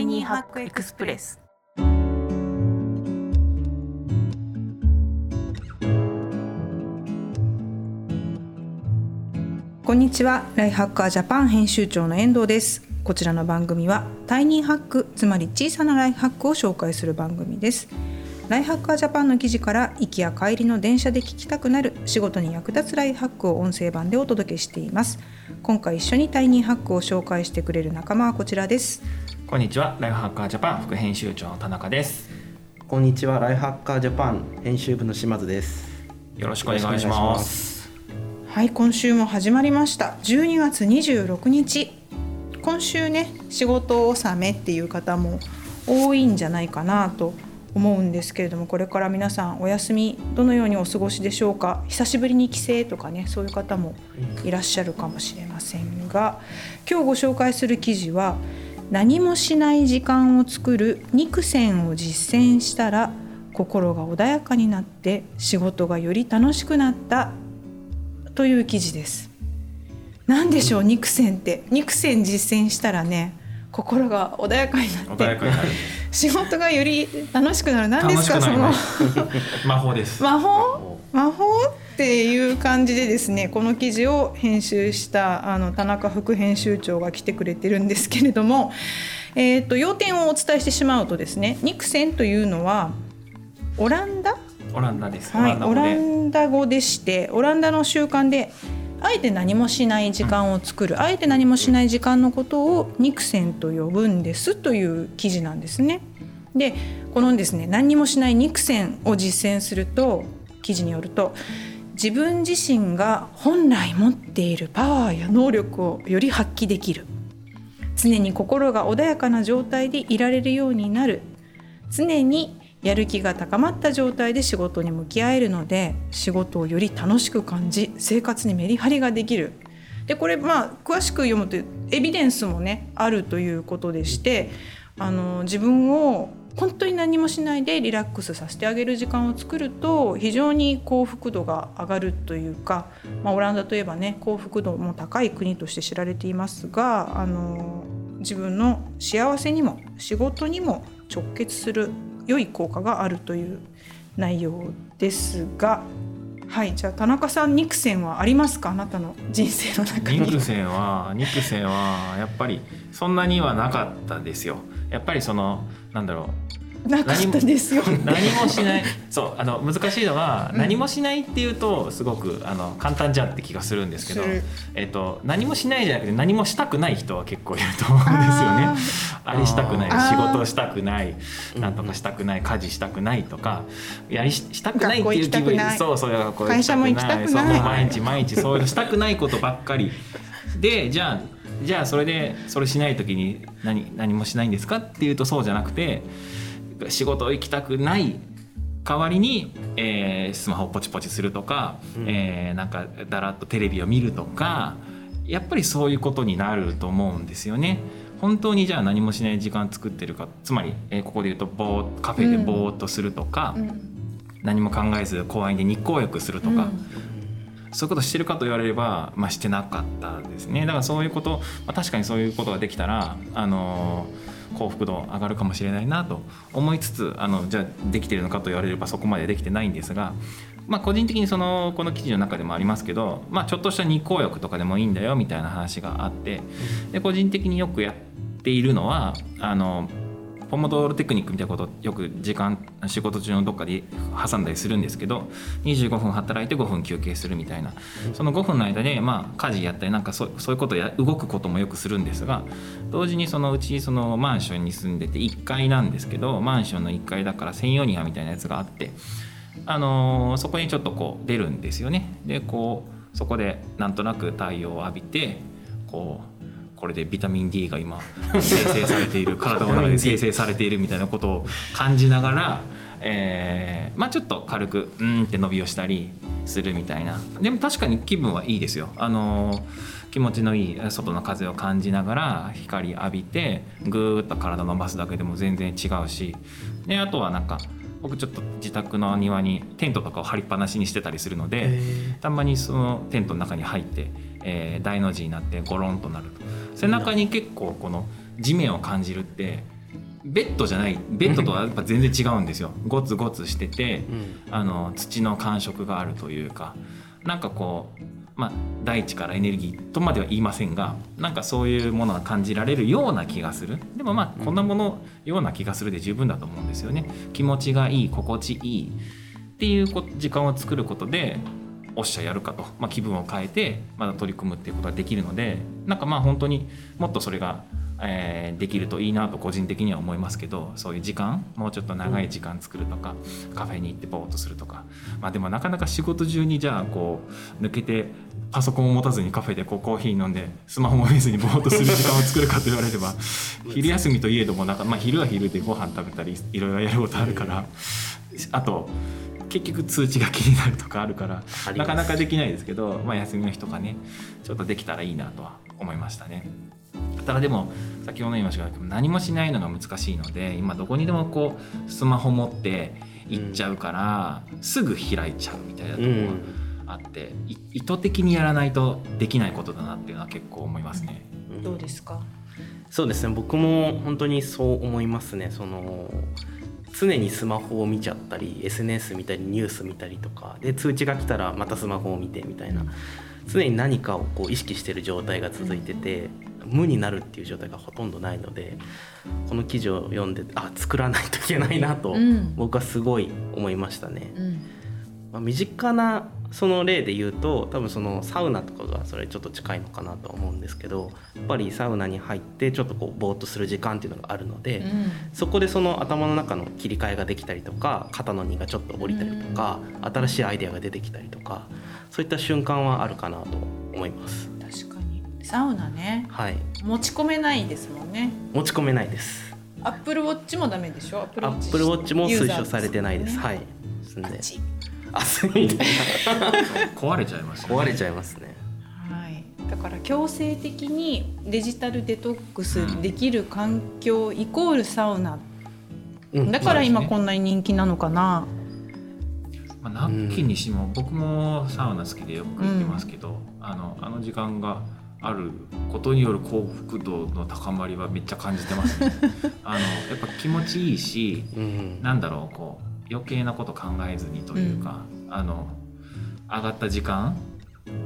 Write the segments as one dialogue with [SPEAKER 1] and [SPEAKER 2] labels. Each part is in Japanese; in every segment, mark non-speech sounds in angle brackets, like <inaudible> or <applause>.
[SPEAKER 1] イニーハックエクスプレス。
[SPEAKER 2] こんにちは。ライハッカージャパン編集長の遠藤です。こちらの番組はタイニーハックつまり小さなライフハックを紹介する番組です。ライハッカージャパンの記事から行きや帰りの電車で聞きたくなる仕事に役立つライフハックを音声版でお届けしています。今回一緒にタイニーハックを紹介してくれる仲間はこちらです。
[SPEAKER 3] こんにちはライフハッカージャパン副編集長の田中です。
[SPEAKER 4] こんにちはライフハッカージャパン編集部の島津です。
[SPEAKER 3] よろしくお願いします。
[SPEAKER 2] はい今週も始まりました。12月26日。今週ね仕事納めっていう方も多いんじゃないかなと思うんですけれどもこれから皆さんお休みどのようにお過ごしでしょうか？久しぶりに帰省とかねそういう方もいらっしゃるかもしれませんが今日ご紹介する記事は何もしない時間を作る肉線を実践したら心が穏やかになって仕事がより楽しくなったという記事です。何でしょう肉線って。肉線実践したらね心が穏やかになって。<laughs> 仕事がより楽しくなる。何ですかその。<laughs>
[SPEAKER 3] 魔法です。
[SPEAKER 2] 魔法。魔法？っていう感じでですねこの記事を編集したあの田中副編集長が来てくれてるんですけれども、えーと、要点をお伝えしてしまうとですね肉線というのはオランダ？
[SPEAKER 3] オランダです、
[SPEAKER 2] はい、オランダ語で。してオランダの習慣であえて何もしない時間を作るあえて何もしない時間のことを肉線と呼ぶんですという記事なんですね。でこのですね何にもしない肉線を実践すると記事によると自分自身が本来持っているパワーや能力をより発揮できる。常に心が穏やかな状態でいられるようになる。常にやる気が高まった状態で仕事に向き合えるので仕事をより楽しく感じ生活にメリハリができる。でこれまあ詳しく読むとエビデンスもねあるということでしてあの自分を本当に何もしないでリラックスさせてあげる時間を作ると非常に幸福度が上がるというか、まあ、オランダといえばね幸福度も高い国として知られていますがあの自分の幸せにも仕事にも直結する良い効果があるという内容ですが。はい、じゃあ田中さん肉線はありますか？あなたの人生の中に
[SPEAKER 3] 肉線は肉線はやっぱりそんなにはなかったですよやっぱりそのなんだろ
[SPEAKER 2] う。なかったですよ。
[SPEAKER 3] 何も <laughs> しない。<laughs> そうあの難しいのは、うん、何もしないっていうとすごくあの簡単じゃんって気がするんですけど、えっと、何もしないじゃなくて何もしたくない人は結構いると思うんですよね。<laughs> あれしたくない仕事したくないなんとかしたくない家事したくないとかやりしたくないっていう気分そうそう学
[SPEAKER 2] 校会社も行きたく
[SPEAKER 3] ない。毎日毎日そういうしたくないことばっかり。でじゃあじゃあそれでそれしない時に何何もしないんですか？っていうとそうじゃなくて仕事行きたくない代わりに、えー、スマホポチポチするとか、うん、えー、なんかだらっとテレビを見るとかやっぱりそういうことになると思うんですよね。本当にじゃあ何もしない時間作ってるかつまり、えー、ここで言うとぼーカフェでぼーっとするとか、うん、何も考えず公園で日光浴するとか、そういうことしてるかと言われれば、まあ、してなかったですね。だからそういうこと、まあ、確かにそういうことができたらあの幸福度上がるかもしれないなと思いつつあのじゃあできてるのかと言われればそこまでできてないんですが、まあ、個人的にそのこの記事の中でもありますけど、まあ、ちょっとした日光浴とかでもいいんだよみたいな話があってで個人的によくやっているのはあのポモドーロテクニックみたいなことよく時間仕事中のどっかで挟んだりするんですけど25分働いて5分休憩するみたいなその5分の間でまあ家事やったりなんかそうそういうことや動くこともよくするんですが同時にそのうちそのマンションに住んでて1階なんですけどマンションの1階だから専用庭みたいなやつがあってあのー、そこにちょっとこう出るんですよね。でこうそこでなんとなく太陽を浴びてこうこれでビタミン D が今生成されている体の中で生成されているみたいなことを感じながら、えー、まあちょっと軽くうんって伸びをしたりするみたいな。でも確かに気分はいいですよ。あのー気持ちのいい外の風を感じながら光浴びてぐーっと体伸ばすだけでも全然違うし。であとはなんか僕ちょっと自宅の庭にテントとかを張りっぱなしにしてたりするのでたまにそのテントの中に入って、えー、大の字になってゴロンとなると背中に結構この地面を感じるってベッドじゃないベッドとはやっぱ全然違うんですよ。ゴツゴツしてて
[SPEAKER 4] うん。
[SPEAKER 3] あの土の感触があるというかなんかこうまあ大地からエネルギーとまでは言いませんがなんかそういうものが感じられるような気がする。でもまあこんなものような気がするで十分だと思うん。ですよね気持ちがいい心地いいっていうこ時間を作ることでおっしゃやるかと、まあ、気分を変えてまだ取り組むっていうことができるのでなんかまあ本当にもっとそれが、えーできるといいなと個人的には思いますけどそういう時間もうちょっと長い時間作るとか、カフェに行ってぼーっとするとか、まあ、でもなかなか仕事中にじゃあこう抜けてパソコンを持たずにカフェでこうコーヒー飲んでスマホも見ずにぼーっとする時間を作るかと言われれば <laughs> 昼休みといえどもなんか、まあ、昼は昼でご飯食べたりいろいろやることあるから。あと結局通知が気になるとかあるからなかなかできないですけど、まあ、休みの日とかねちょっとできたらいいなとは思いましたね。ただでも先ほど言いましたけど何もしないのが難しいので今どこにでもこうスマホ持って行っちゃうから、すぐ開いちゃうみたいなところが
[SPEAKER 4] うん
[SPEAKER 3] あって、い意図的にやらないとできないことだなっていうのは結構思いますね。
[SPEAKER 4] うん。
[SPEAKER 2] どうですか？
[SPEAKER 4] そうですね。僕も本当にそう思いますね。その常にスマホを見ちゃったり SNS 見たりニュース見たりとかで通知が来たらまたスマホを見てみたいな。常に何かをこう意識してる状態が続いてて無になるっていう状態がほとんどないのでこの記事を読んであ作らないといけないなと
[SPEAKER 2] うん。
[SPEAKER 4] 僕はすごい思いましたね。
[SPEAKER 2] うん。
[SPEAKER 4] まあ、身近なその例で言うと多分そのサウナとかがそれちょっと近いのかなとは思うんですけどやっぱりサウナに入ってちょっとこうぼーっとする時間っていうのがあるので、
[SPEAKER 2] うん。
[SPEAKER 4] そこでその頭の中の切り替えができたりとか肩の荷がちょっと下りたりとか、新しいアイデアが出てきたりとかそういった瞬間はあるかなと思います。
[SPEAKER 2] 確かに。サウナね。
[SPEAKER 4] はい、
[SPEAKER 2] 持ち込めないですもんね。
[SPEAKER 4] 持ち込めないです。
[SPEAKER 2] アップルウォッチもダメでしょ？アップル
[SPEAKER 4] アップルウォッチも推奨されてないです。はい。ですんで
[SPEAKER 2] あっ、ち
[SPEAKER 4] 熱いみたい
[SPEAKER 3] 壊れちゃいますよね。
[SPEAKER 4] な壊れちゃいますね。
[SPEAKER 2] はい、だから強制的にデジタルデトックスできる環境イコールサウナ、
[SPEAKER 4] うん。
[SPEAKER 2] だから今こんなに人気なのかな、
[SPEAKER 3] まあ、ナッキにしても、僕もサウナ好きでよく行ってますけど、あのあの時間があることによる幸福度の高まりはめっちゃ感じてますね。<laughs> あのやっぱ気持ちいいし
[SPEAKER 4] うん。
[SPEAKER 3] なんだろうこう余計なこと考えずにというか、あの上がった時間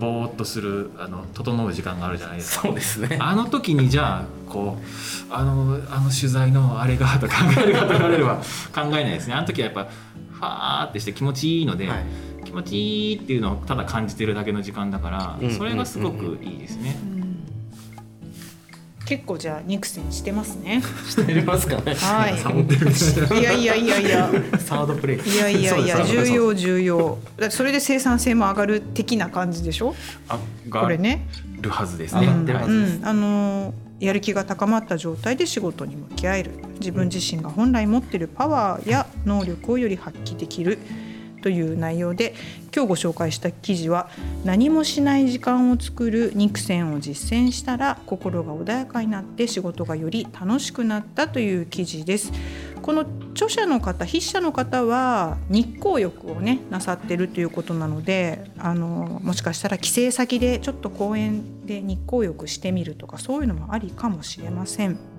[SPEAKER 3] ぼーっとするあの整う時間があるじゃないですか。
[SPEAKER 4] そうですね。
[SPEAKER 3] あの時にじゃあこうあのあの取材のあれがと考えるかと言われれば考えないですねあの時はやっぱファーってして気持ちいいので、
[SPEAKER 4] はい
[SPEAKER 3] 気持ちいいっていうのをただ感じてるだけの時間だから、
[SPEAKER 4] うん
[SPEAKER 3] それがすごくいいですね。
[SPEAKER 2] 結構じゃあ肉戦してますね。
[SPEAKER 4] してますかね。
[SPEAKER 2] はい。
[SPEAKER 4] サボってるみたい
[SPEAKER 2] いやいやいやいや。
[SPEAKER 4] な。サードプレイ。
[SPEAKER 2] いやいやいや重要重要。だそれで生産性も上がる的な感じでしょ？
[SPEAKER 3] あが
[SPEAKER 2] これね。
[SPEAKER 3] るはずです
[SPEAKER 4] 上
[SPEAKER 3] ね。
[SPEAKER 4] がってるはず
[SPEAKER 2] うん、あのーやる気が高まった状態で仕事に向き合える。自分自身が本来持っているパワーや能力をより発揮できるという内容で今日ご紹介した記事は何もしない時間を作る肉戦を実践したら心が穏やかになって仕事がより楽しくなったという記事です。この著者の方筆者の方は日光浴をねなさってるということなのであのもしかしたら帰省先でちょっと公園で日光浴してみるとかそういうのもありかもしれません。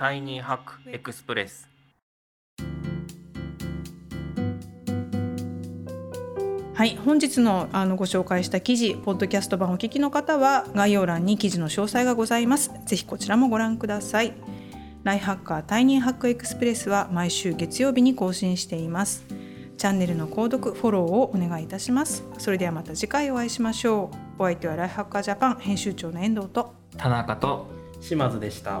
[SPEAKER 3] タイニーハックエクスプレス。
[SPEAKER 2] はい、本日のあのご紹介した記事、ポッドキャスト版お聞きの方は概要欄に記事の詳細がございます。ぜひこちらもご覧ください。ライフハッカータイニーハックエクスプレスは毎週月曜日に更新しています。チャンネルの購読、フォローをお願いいたします。それではまた次回お会いしましょう。お相手はライフハッカージャパン編集長の遠藤と
[SPEAKER 3] 田中と
[SPEAKER 4] 島津でした。